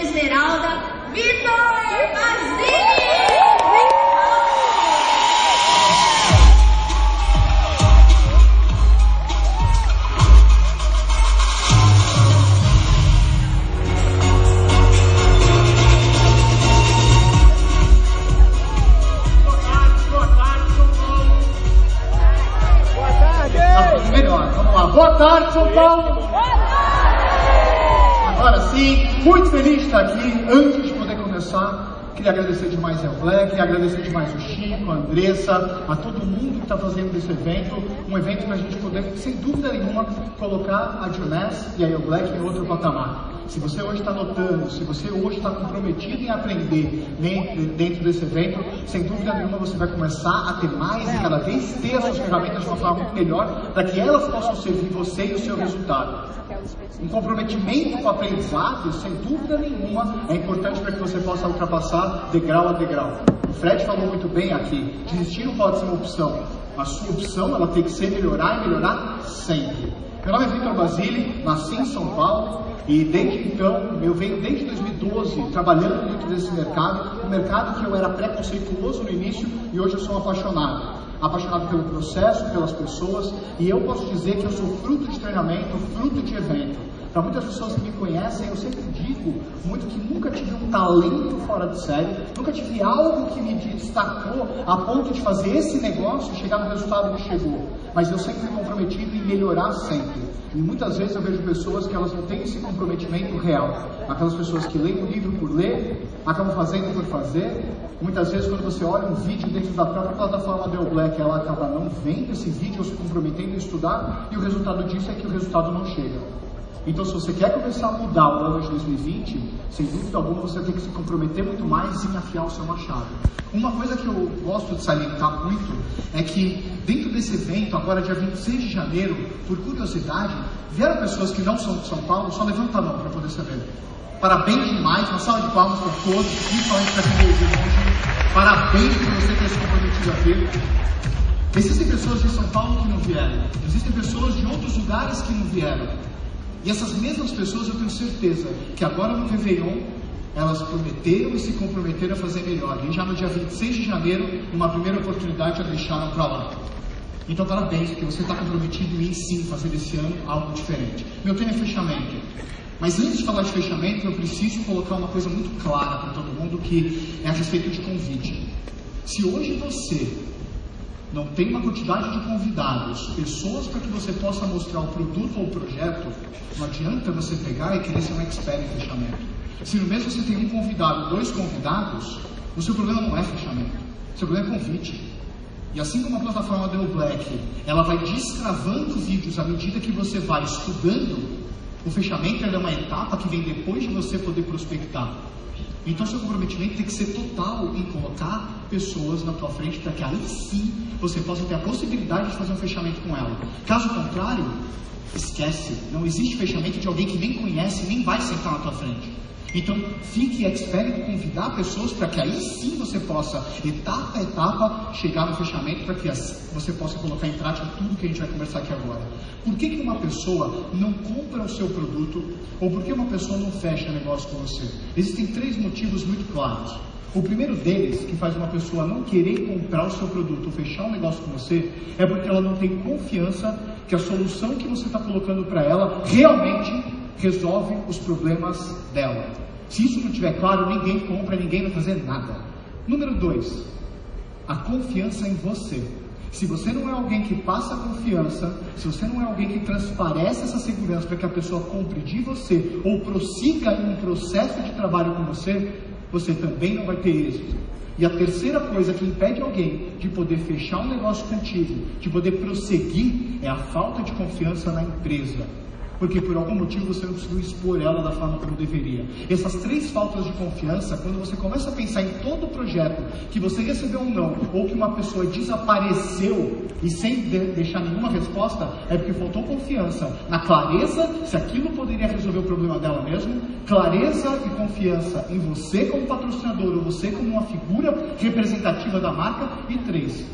Esmeralda, Vitor estar aqui. Antes de poder começar, queria agradecer demais ao Black, queria agradecer demais o Chico, a Andressa, a todo mundo que está fazendo esse evento. Um evento para a gente poder, sem dúvida nenhuma, colocar a Juness e a Black em outro patamar. Se você hoje está notando, se você hoje está comprometido em aprender dentro desse evento, sem dúvida nenhuma você vai começar a ter mais e cada vez ter essas ferramentas de uma forma melhor para que elas possam servir você e o seu resultado. Um comprometimento com o aprendizado, sem dúvida nenhuma, é importante para que você possa ultrapassar degrau a degrau. O Fred falou muito bem aqui, desistir não pode ser uma opção. A sua opção ela tem que ser melhorar e melhorar sempre. Meu nome é Victor Basile, nasci em São Paulo, e desde então, eu venho desde 2012 trabalhando dentro desse mercado, um mercado que eu era preconceituoso no início e hoje eu sou apaixonado. Apaixonado pelo processo, pelas pessoas, e eu posso dizer que eu sou fruto de treinamento, fruto de evento. Para muitas pessoas que me conhecem, eu sempre digo muito que nunca tive um talento fora de série, nunca tive algo que me destacou a ponto de fazer esse negócio chegar no resultado que chegou. Mas eu sempre me comprometido em melhorar sempre. E muitas vezes eu vejo pessoas que elas não têm esse comprometimento real. Aquelas pessoas que leem o livro por ler, acabam fazendo por fazer. Muitas vezes quando você olha um vídeo dentro da própria plataforma Dell Black, ela acaba não vendo esse vídeo ou se comprometendo em estudar, e o resultado disso é que o resultado não chega. Então, se você quer começar a mudar o ano de 2020, sem dúvida alguma você tem que se comprometer muito mais em afiar o seu machado. Uma coisa que eu gosto de salientar muito é que dentro desse evento, agora dia 26 de janeiro, por curiosidade, vieram pessoas que não são de São Paulo, só levanta a mão para poder saber. Parabéns demais, uma salva de palmas para todos, principalmente para quem veio longe. Parabéns por você ter se comprometido a. Existem pessoas de São Paulo que não vieram, existem pessoas de outros lugares que não vieram. E essas mesmas pessoas eu tenho certeza que agora no Réveillon elas prometeram e se comprometeram a fazer melhor. E já no dia 26 de janeiro, numa primeira oportunidade, a deixaram para lá. Então parabéns, porque você está comprometido em sim fazer desse ano algo diferente. Meu tema é fechamento. Mas antes de falar de fechamento, eu preciso colocar uma coisa muito clara para todo mundo que é a respeito de convite. Se hoje você não tem uma quantidade de convidados, pessoas para que você possa mostrar o produto ou o projeto, não adianta você pegar e querer ser um expert em fechamento. Se no mês você tem um convidado, dois convidados, o seu problema não é fechamento, o seu problema é convite. E assim como a plataforma Dell Black, ela vai destravando vídeos à medida que você vai estudando, o fechamento é uma etapa que vem depois de você poder prospectar. Então seu comprometimento tem que ser total em colocar pessoas na tua frente para que aí sim você possa ter a possibilidade de fazer um fechamento com ela. Caso contrário, esquece. Não existe fechamento de alguém que nem conhece, nem vai sentar na tua frente. Então, fique expert em convidar pessoas para que aí sim você possa, etapa a etapa, chegar no fechamento para que você possa colocar em prática tudo que a gente vai conversar aqui agora. Por que, que uma pessoa não compra o seu produto ou por que uma pessoa não fecha negócio com você? Existem três motivos muito claros. O primeiro deles, que faz uma pessoa não querer comprar o seu produto ou fechar um negócio com você, é porque ela não tem confiança que a solução que você está colocando para ela realmente resolve os problemas dela. Se isso não estiver claro, ninguém compra, ninguém vai fazer nada. Número dois, a confiança em você. Se você não é alguém que passa confiança, se você não é alguém que transparece essa segurança para que a pessoa compre de você ou prossiga em um processo de trabalho com você, você também não vai ter êxito. E a terceira coisa que impede alguém de poder fechar um negócio contigo, de poder prosseguir, é a falta de confiança na empresa porque por algum motivo você não conseguiu expor ela da forma como deveria. Essas três faltas de confiança, quando você começa a pensar em todo o projeto que você recebeu um não, ou que uma pessoa desapareceu e sem de deixar nenhuma resposta, é porque faltou confiança na clareza se aquilo poderia resolver o problema dela mesmo, clareza e confiança em você como patrocinador ou você como uma figura representativa da marca, e três,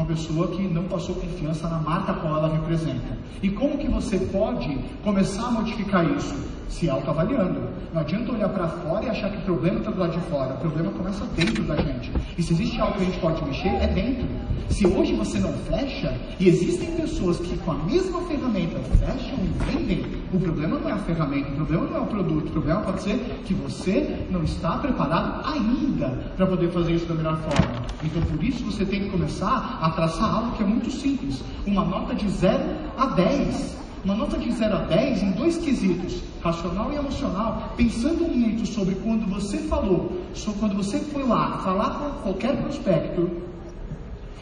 uma pessoa que não passou confiança na marca qual ela representa. E como que você pode começar a modificar isso? Se autoavaliando. Não adianta olhar para fora e achar que o problema está do lado de fora. O problema começa dentro da gente. E se existe algo que a gente pode mexer, é dentro. Se hoje você não fecha, e existem pessoas que com a mesma ferramenta fecham e vendem, o problema não é a ferramenta, o problema não é o produto, o problema pode ser que você não está preparado ainda para poder fazer isso da melhor forma. Então por isso você tem que começar a traçar algo que é muito simples, uma nota de 0 a 10. Uma nota de 0 a 10 em dois quesitos, racional e emocional, pensando muito sobre quando você falou, sobre quando você foi lá falar com qualquer prospecto,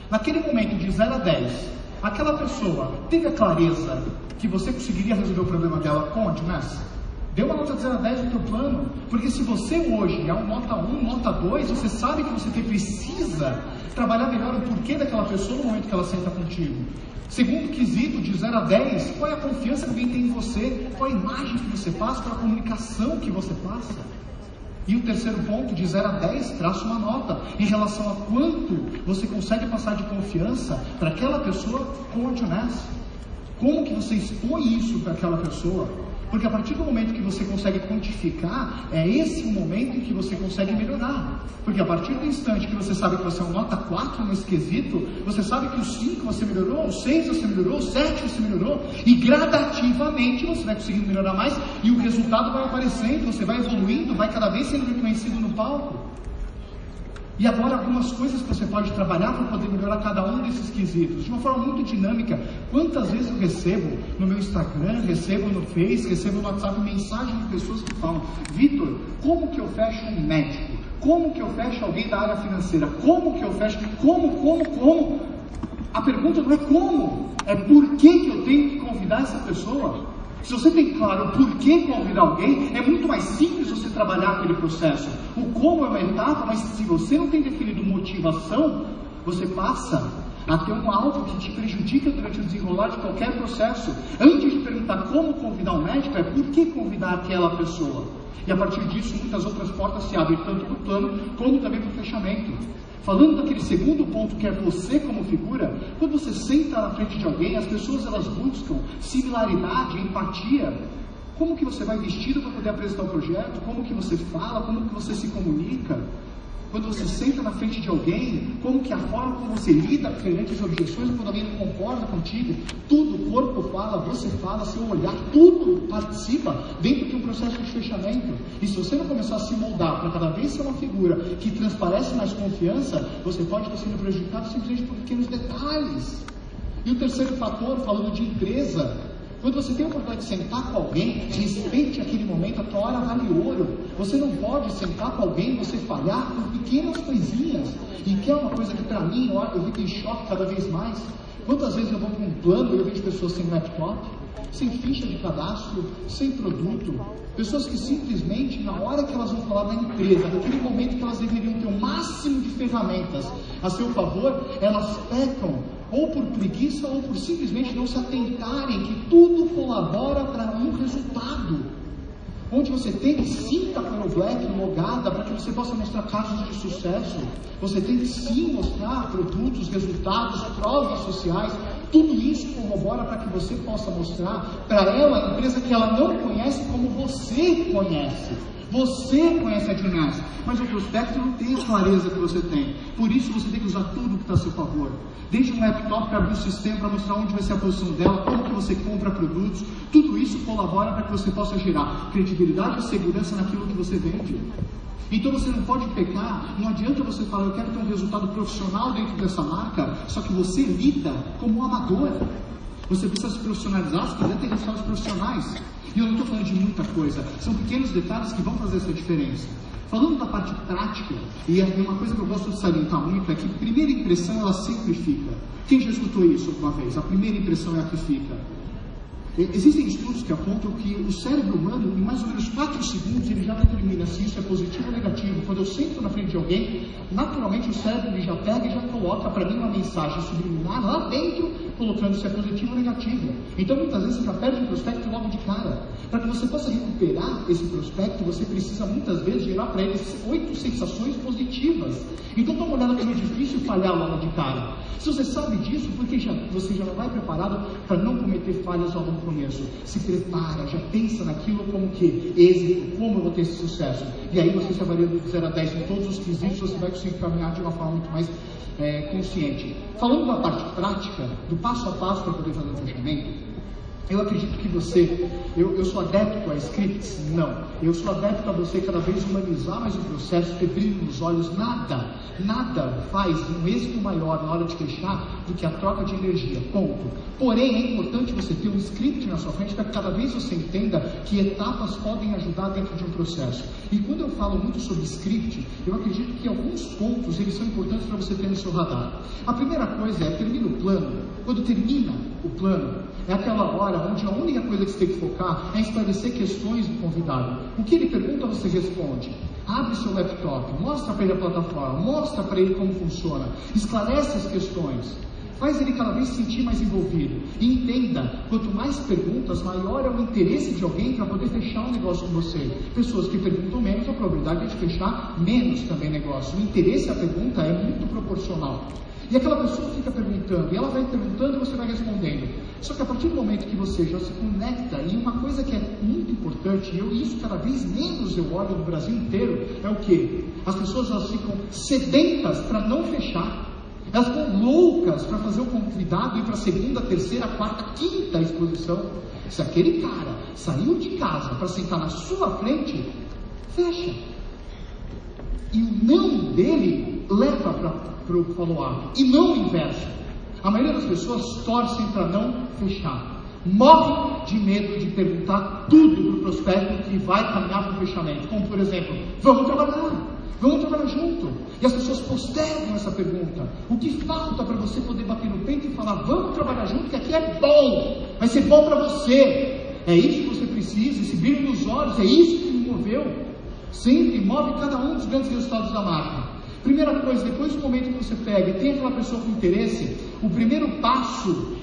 naquele momento de 0 a 10, aquela pessoa teve a clareza que você conseguiria resolver o problema dela com a Dinas? Dê uma nota de 0 a 10 no teu plano, porque se você hoje é um nota 1, nota 2, você sabe que você precisa trabalhar melhor o porquê daquela pessoa no momento que ela senta contigo. Segundo quesito, de 0 a 10, qual é a confiança que alguém tem em você? Qual a imagem que você passa? Qual a comunicação que você passa? E o terceiro ponto, de 0 a 10, traça uma nota em relação a quanto você consegue passar de confiança para aquela pessoa com a Como que você expõe isso para aquela pessoa? Porque a partir do momento que você consegue quantificar, é esse o momento em que você consegue melhorar. Porque a partir do instante que você sabe que você é um nota 4 nesse quesito, você sabe que o 5 você melhorou, o 6 você melhorou, o 7 você melhorou, e gradativamente você vai conseguindo melhorar mais, e o resultado vai aparecendo, você vai evoluindo, vai cada vez sendo reconhecido no palco. E agora algumas coisas que você pode trabalhar para poder melhorar cada um desses quesitos, de uma forma muito dinâmica. Quantas vezes eu recebo no meu Instagram, recebo no Face, recebo no WhatsApp mensagem de pessoas que falam, Vitor, como que eu fecho um médico? Como que eu fecho alguém da área financeira? Como que eu fecho? Como, como, como? A pergunta não é como, é por que, que eu tenho que convidar essa pessoa? Se você tem claro o porquê convidar alguém, é muito mais simples você trabalhar aquele processo. O como é uma etapa, mas se você não tem definido motivação, você passa a ter um algo que te prejudica durante o desenrolar de qualquer processo. Antes de perguntar como convidar um médico, é por que convidar aquela pessoa. E a partir disso, muitas outras portas se abrem, tanto para o plano como também para o fechamento. Falando daquele segundo ponto que é você como figura, quando você senta na frente de alguém, as pessoas elas buscam similaridade, empatia. Como que você vai vestido para poder apresentar o projeto? Como que você fala? Como que você se comunica? Quando você senta na frente de alguém, como que a forma como você lida perante as objeções, quando alguém não concorda contigo, tudo, o corpo fala, você fala, seu olhar, tudo participa dentro de um processo de fechamento. E se você não começar a se moldar para cada vez ser uma figura que transparece mais confiança, você pode estar sendo prejudicado simplesmente por pequenos detalhes. E o terceiro fator, falando de empresa, quando você tem a oportunidade de sentar com alguém, respeite aquele momento, a tua hora vale ouro. Você não pode sentar com alguém e você falhar por pequenas coisinhas. E que é uma coisa que para mim, eu fico em choque cada vez mais. Quantas vezes eu vou para um plano e eu vejo pessoas sem laptop, sem ficha de cadastro, sem produto, pessoas que simplesmente, na hora que elas vão falar da empresa, naquele momento que elas deveriam ter o máximo de ferramentas a seu favor, elas pecam ou por preguiça, ou por simplesmente não se atentarem que tudo colabora para um resultado. Onde você tem que sim estar com o Black logada para que você possa mostrar casos de sucesso. Você tem que sim mostrar produtos, resultados, provas sociais. Tudo isso corrobora para que você possa mostrar para ela a empresa que ela não conhece como você conhece. Você conhece a ginástica, mas o prospecto não tem a clareza que você tem. Por isso você tem que usar tudo que está a seu favor. Desde um laptop para abrir o sistema, para mostrar onde vai ser a posição dela, como que você compra produtos. Tudo isso colabora para que você possa gerar credibilidade e segurança naquilo que você vende. Então você não pode pecar, não adianta você falar, eu quero ter um resultado profissional dentro dessa marca, só que você lida como um amador. Você precisa se profissionalizar se quiser ter resultados profissionais. E eu não estou falando de muita coisa, são pequenos detalhes que vão fazer essa diferença. Falando da parte prática, e é uma coisa que eu gosto de salientar muito, é que primeira impressão ela sempre fica. Quem já escutou isso alguma vez? A primeira impressão é a que fica. Existem estudos que apontam que o cérebro humano, em mais ou menos 4 segundos, ele já determina se isso é positivo ou negativo. Quando eu sento na frente de alguém, naturalmente o cérebro ele já pega e já coloca para mim uma mensagem subliminar lá dentro, colocando se é positivo ou negativo. Então muitas vezes você já perde o prospecto logo de cara. Para que você possa recuperar esse prospecto, você precisa muitas vezes gerar para ele oito sensações positivas. Então dá uma olhada como é difícil falhar logo de cara. Se você sabe disso, porque já, você já vai preparado para não cometer falhas logo no começo. Se prepara, já pensa naquilo como que êxito, como eu vou ter esse sucesso. E aí você se avalia de 0 a 10 em todos os quesitos, você vai conseguir caminhar de uma forma muito mais é, consciente. Falando da parte prática, do passo a passo para poder fazer o fechamento, eu acredito que você, eu, eu sou adepto a scripts? Não. Eu sou adepto a você cada vez humanizar mais o processo, ter brilho nos olhos. Nada, nada faz um êxito maior na hora de fechar do que a troca de energia. Ponto. Porém, é importante você ter um script na sua frente para que cada vez você entenda que etapas podem ajudar dentro de um processo. E quando eu falo muito sobre script, eu acredito que alguns pontos eles são importantes para você ter no seu radar. A primeira coisa é termina o plano. Quando termina o plano, é aquela hora onde a única coisa que você tem que focar é esclarecer questões do convidado. O que ele pergunta, você responde. Abre seu laptop, mostra para ele a plataforma, mostra para ele como funciona, esclarece as questões. Faz ele cada vez se sentir mais envolvido. E entenda, quanto mais perguntas, maior é o interesse de alguém para poder fechar um negócio com você. Pessoas que perguntam menos, a probabilidade de fechar menos também negócio. O interesse à pergunta é muito proporcional. E aquela pessoa fica perguntando, e ela vai perguntando e você vai respondendo. Só que a partir do momento que você já se conecta, e uma coisa que é muito importante, e eu isso cada vez menos eu olho no Brasil inteiro, é o que? As pessoas elas ficam sedentas para não fechar. Elas ficam loucas para fazer o convidado ir para a segunda, terceira, quarta, quinta exposição. Se aquele cara saiu de casa para sentar na sua frente, fecha. E o não dele leva para o follow-up, e não o inverso. A maioria das pessoas torcem para não fechar. Morre de medo de perguntar tudo para o prospecto que vai caminhar para o fechamento. Como, por exemplo, vamos trabalhar, vamos trabalhar junto. E as pessoas postergam essa pergunta. O que falta para você poder bater no peito e falar, vamos trabalhar junto, que aqui é bom, vai ser bom para você. É isso que você precisa, esse brilho nos olhos, é isso que me moveu. Sempre move cada um dos grandes resultados da marca. Primeira coisa, depois do momento que você pega e tem aquela pessoa com interesse, o primeiro passo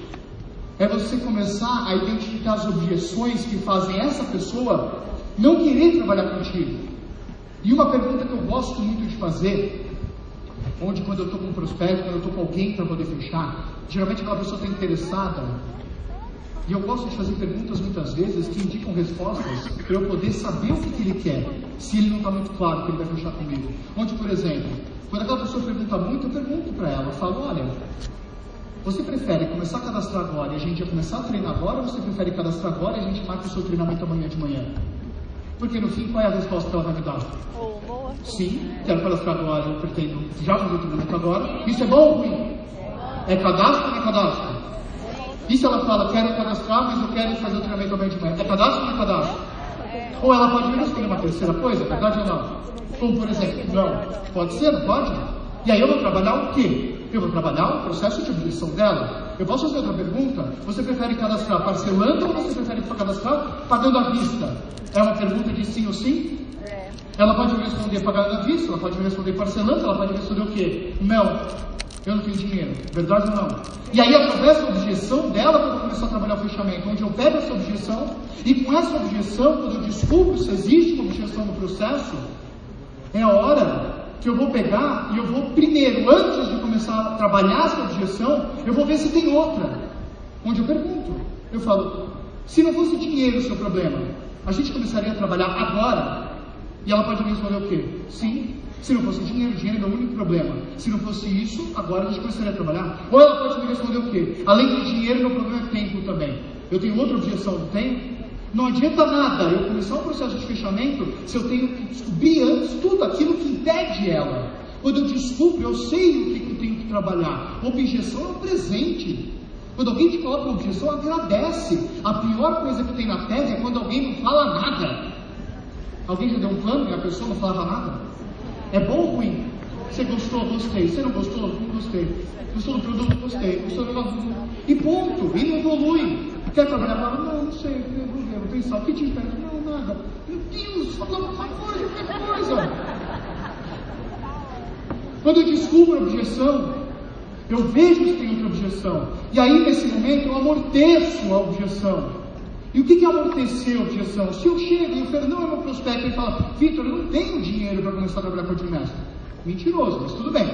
é você começar a identificar as objeções que fazem essa pessoa não querer trabalhar contigo. E uma pergunta que eu gosto muito de fazer, onde quando eu estou com um prospecto, quando eu estou com alguém para poder fechar, geralmente aquela pessoa está interessada e eu gosto de fazer perguntas muitas vezes que indicam respostas para eu poder saber o que, que ele quer, se ele não está muito claro que ele vai fechar comigo. Onde, por exemplo, quando aquela pessoa pergunta muito, eu pergunto para ela, eu falo, olha, você prefere começar a cadastrar agora e a gente já começar a treinar agora, ou você prefere cadastrar agora e a gente marca o seu treinamento amanhã de manhã? Porque no fim, qual é a resposta que ela vai me dar? Sim, quero cadastrar agora, eu pretendo já fazer o treinamento agora. Isso é bom ou ruim? É cadastro ou não é cadastro? E se ela fala, quero cadastrar, mas eu quero fazer o treinamento amanhã de manhã? É cadastro ou não é cadastro? Ou ela pode me responder uma terceira coisa, é verdade ou não? Como por exemplo, não. Pode ser, não pode? E aí eu vou trabalhar o quê? Eu vou trabalhar o processo de objeção dela. Eu posso fazer outra pergunta? Você prefere cadastrar parcelando ou você prefere cadastrar pagando à vista? É uma pergunta de sim ou sim? Ela pode me responder pagando à vista, ela pode me responder parcelando, ela pode me responder o quê? Não eu não tenho dinheiro. Verdade ou não? E aí, através da objeção dela, eu vou começar a trabalhar o fechamento, onde eu pego essa objeção, e com essa objeção, quando eu descubro se existe uma objeção no processo, é a hora que eu vou pegar e eu vou, primeiro, antes de começar a trabalhar essa objeção, eu vou ver se tem outra. Onde eu pergunto. Eu falo, se não fosse dinheiro o seu problema, a gente começaria a trabalhar agora? E ela pode me responder o quê? Sim. Se não fosse dinheiro, dinheiro é o único problema. Se não fosse isso, agora a gente começaria a trabalhar. Ou ela pode me responder o quê? Além de dinheiro, meu problema é tempo também. Eu tenho outra objeção do tempo. Não adianta nada eu começar um processo de fechamento se eu tenho que descobrir antes tudo aquilo que impede ela. Quando eu descubro, eu sei o que eu tenho que trabalhar. Objeção é um presente. Quando alguém te coloca uma objeção, agradece. A pior coisa que tem na terra é quando alguém não fala nada. Alguém já deu um plano e a pessoa não falava nada? É bom ou ruim? Você gostou? Gostei. Você não gostou? Não gostei. Gostou do produto? Gostei. Gostou do produto? E ponto. E não evolui. Quer trabalhar? Fala, não, não sei. Vou ver, vou pensar. O que te impede? Não, nada. Meu Deus, fala uma coisa, qualquer coisa. Quando eu descubro a objeção, eu vejo que tem outra objeção. E aí, nesse momento, eu amorteço a objeção. E o que, que amorteceu a objeção? Se eu chego e o Fernão é meu prospecto e fala, Vitor, eu não tenho dinheiro para começar a trabalhar com a Dimestre. Mentiroso, mas tudo bem.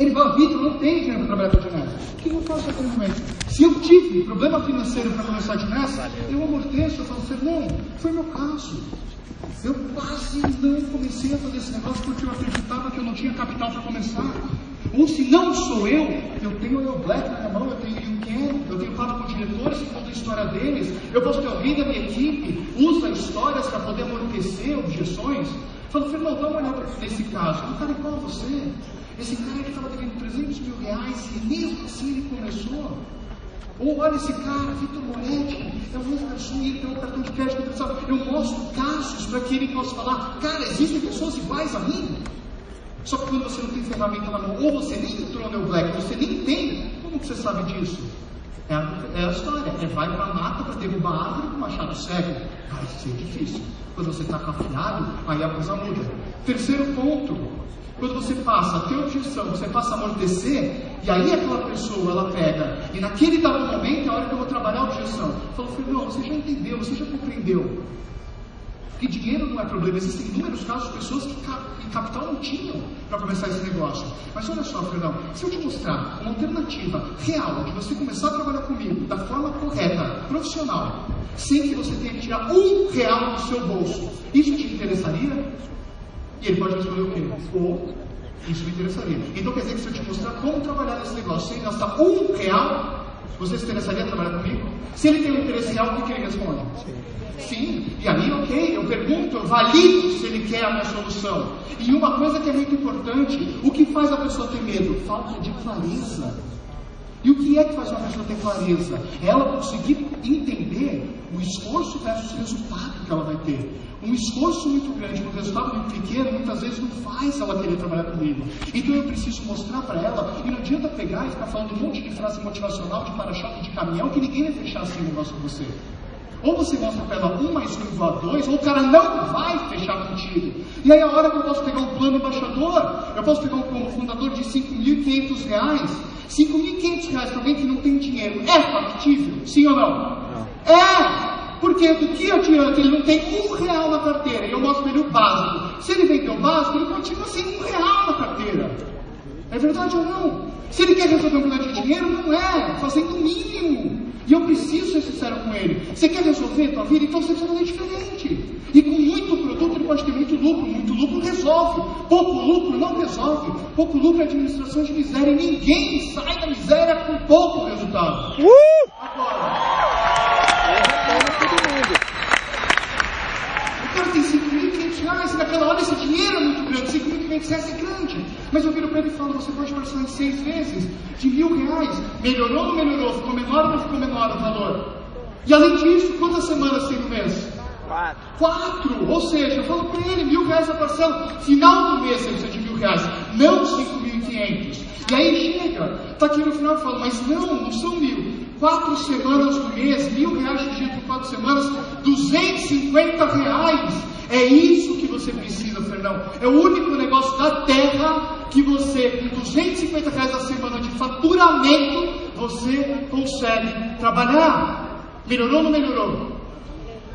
Ele fala, Vitor, não tenho dinheiro para trabalhar com a Dimestre. O que eu faço naquele momento? Se eu tive problema financeiro para começar a Dimestre, eu amorteço, eu falo, Fernão, foi meu caso. Eu quase não comecei a fazer esse negócio porque eu acreditava que eu não tinha capital para começar. Ou se não sou eu, eu tenho o meu Black na minha mão, eu tenho o eu tenho papo com diretores que contam a história deles, eu posso ter alguém da minha equipe, usa histórias para poder amortecer objeções. Falo, Fernando, dá uma olhada nesse caso. Um cara igual a você. Esse cara que estava devendo 300 mil reais e mesmo assim ele começou. Ou olha esse cara, Vitor Moretti, é o novo garçom e ele tem um cartão de crédito. Eu mostro casos para que ele possa falar, cara, existem pessoas iguais a mim. Só que quando você não tem ferramenta na mão, ou você nem entrou no Black, você nem tem, como que você sabe disso? É a, é a história, é vai para a mata para derrubar a árvore com machado cego. Vai ser difícil. Quando você está cafiado, aí a coisa muda. Terceiro ponto, quando você passa a ter objeção, você passa a amortecer, e aí aquela pessoa, ela pega, e naquele dado momento é a hora que eu vou trabalhar a objeção. Fala, filho, não, você já entendeu, você já compreendeu. Que dinheiro não é problema, existem inúmeros casos de pessoas que capital não tinham para começar esse negócio. Mas olha só, Fernão, se eu te mostrar uma alternativa real de você começar a trabalhar comigo da forma correta, profissional, sem que você tenha que tirar um real do seu bolso, isso te interessaria? E ele pode responder o quê? Ou isso me interessaria. Então quer dizer que se eu te mostrar como trabalhar nesse negócio sem gastar um real, você se interessaria em trabalhar comigo? Se ele tem um interesse real, o que, ele responde? Sim. E aí, ok, eu pergunto, eu valido se ele quer a minha solução. E uma coisa que é muito importante, o que faz a pessoa ter medo? Falta de clareza. E o que é que faz uma pessoa ter clareza? Ela conseguir entender o esforço versus o resultado que ela vai ter. Um esforço muito grande um resultado muito pequeno, muitas vezes não faz ela querer trabalhar comigo. Então eu preciso mostrar para ela, e não adianta pegar e ficar falando um monte de frase motivacional de para-choque de caminhão, que ninguém vai fechar assim o negócio com você. Ou você mostra para ela um mais um igual a dois, ou o cara não vai fechar contigo. E aí a hora que eu posso pegar um plano embaixador, eu posso pegar um fundador de 5.500 reais. 5.500 reais para alguém que não tem dinheiro é factível? Sim ou não? não? É! Porque do que adianta ele não tem um real na carteira e eu mostro para ele o básico. Se ele vender o básico, ele continua sem um real na carteira. É verdade ou não? Se ele quer resolver um problema de dinheiro, não é. Fazendo o mínimo. E eu preciso ser sincero com ele. Você quer resolver a tua vida? Então você precisa fazer diferente. E com muito pode ter muito lucro. Muito lucro resolve. Pouco lucro não resolve. Pouco lucro é administração de miséria. E ninguém sai da miséria com pouco resultado. Uh! Agora. O cara tem 5.500 reais naquela hora esse dinheiro é muito grande. 5.500 reais é grande. Mas eu viro para ele e falo, você pode parcelar em seis vezes de mil reais. Melhorou ou não melhorou? Ficou menor ou não ficou menor o valor? E além disso, quantas semanas tem no mês? Quatro. Quatro! Ou seja, eu falo para ele, mil reais a parcela. Final do mês você precisa de mil reais, não cinco mil e quinhentos. Aí chega, tá aqui no final e fala, mas não, não são mil. Quatro semanas do mês, mil reais dia por quatro semanas, 250 reais. É isso que você precisa, Fernão. É o único negócio da terra que você, com 250 reais a semana de faturamento, você consegue trabalhar. Melhorou ou não melhorou?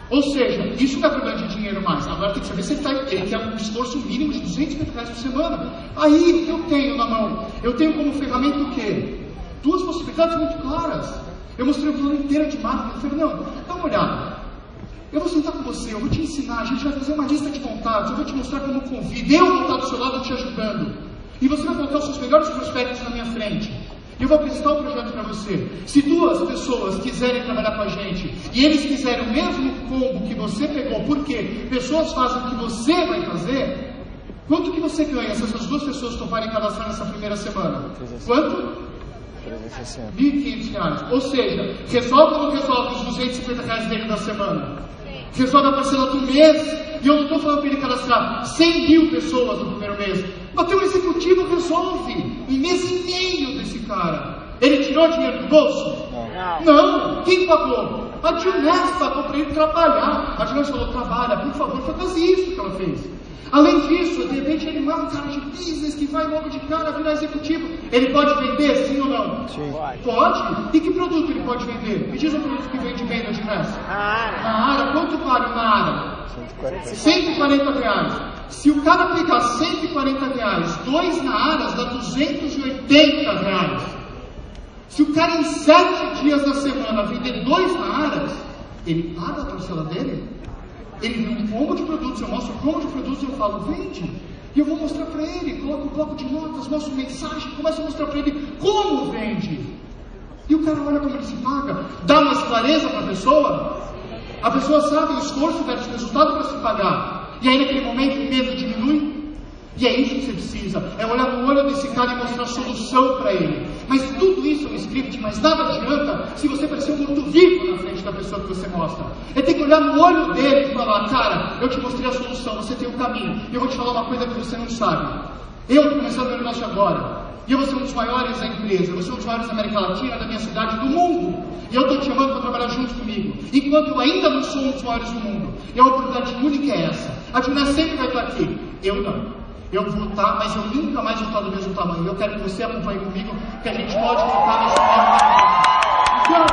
Ou seja, isso não é problema de dinheiro mais. Agora tem que saber se ele, tá, ele quer um esforço mínimo de 250 reais por semana. Aí eu tenho na mão, eu tenho como ferramenta o quê? Duas possibilidades muito claras. Eu mostrei o plano inteiro de marketing. Não, dá uma olhada. Eu vou sentar com você, eu vou te ensinar, a gente vai fazer uma lista de contatos, eu vou te mostrar como convido, eu vou estar do seu lado te ajudando. E você vai colocar os seus melhores prospectos na minha frente. Eu vou apresentar o projeto para você. Se duas pessoas quiserem trabalhar com a gente e eles quiserem o mesmo combo que você pegou, porque pessoas fazem o que você vai fazer, quanto que você ganha se essas duas pessoas toparem cadastrar nessa primeira semana? Quanto? 1.500 reais. Ou seja, resolve ou não resolve os 250 reais dele da semana? Resolve a parcela do mês. E eu não estou falando para ele cadastrar 100 mil pessoas no primeiro mês. Mas o executivo resolve e meio desse cara. Ele tirou dinheiro do bolso? Não. não. Quem pagou? A Dilnes pagou para ele trabalhar. A Dilnes falou, trabalha, por favor, foi quase isso que ela fez. Além disso, de repente ele é um cara de business que vai logo de cara virar executivo. Ele pode vender, sim ou não? Sim. Pode? E que produto ele pode vender? Me diz um produto que vende bem na Diversa. A área. Na área, quanto vale uma área? 140. 140 reais. Se o cara aplicar 140 reais, dois na Aras dá 280 reais. Se o cara em sete dias da semana vender dois na Aras, ele paga a parcela dele? Ele vê um combo de produtos, eu mostro o combo de produtos e eu falo, vende. E eu vou mostrar para ele, coloco um bloco de notas, mostro mensagem, começo a mostrar para ele como vende. E o cara olha como ele se paga, dá mais clareza para a pessoa. A pessoa sabe o esforço versus o resultado para se pagar. E aí naquele momento o medo diminui. E é isso que você precisa, é olhar no olho desse cara e mostrar solução para ele. Mas tudo isso é um script, mas nada adianta se você parecer um morto vivo na frente da pessoa que você mostra. É ter que olhar no olho dele e falar, cara, eu te mostrei a solução, você tem o um caminho. Eu vou te falar uma coisa que você não sabe. Eu estou começando meu negócio agora. E eu vou ser um dos maiores da empresa, eu vou ser um dos maiores da América Latina, da minha cidade, do mundo. E eu estou te chamando para trabalhar junto comigo. Enquanto eu ainda não sou um dos maiores do mundo. E a oportunidade única é essa. A Dina sempre vai estar aqui. Eu não. Eu vou estar, mas eu nunca mais vou estar do mesmo tamanho. Eu quero que você acompanhe comigo, que a gente pode focar nesse novo Então,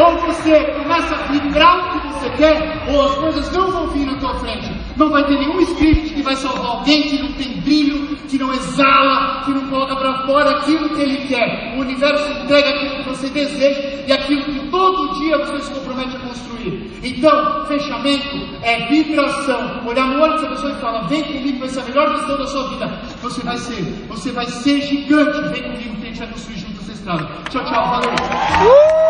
ou você começa a vibrar o que você quer, ou as coisas não vão vir na tua frente. Não vai ter nenhum script que vai salvar alguém que não tem brilho, que não exala, que não coloca para fora aquilo que ele quer. O universo entrega aquilo que você deseja e aquilo que todo dia você se compromete. Então, fechamento é vibração. Olhar no olho dessa pessoa e falar: vem comigo, vai ser a melhor decisão da sua vida. Você vai ser, você vai ser gigante. Vem comigo que a gente vai construir junto essa estrada. Tchau, tchau, valeu.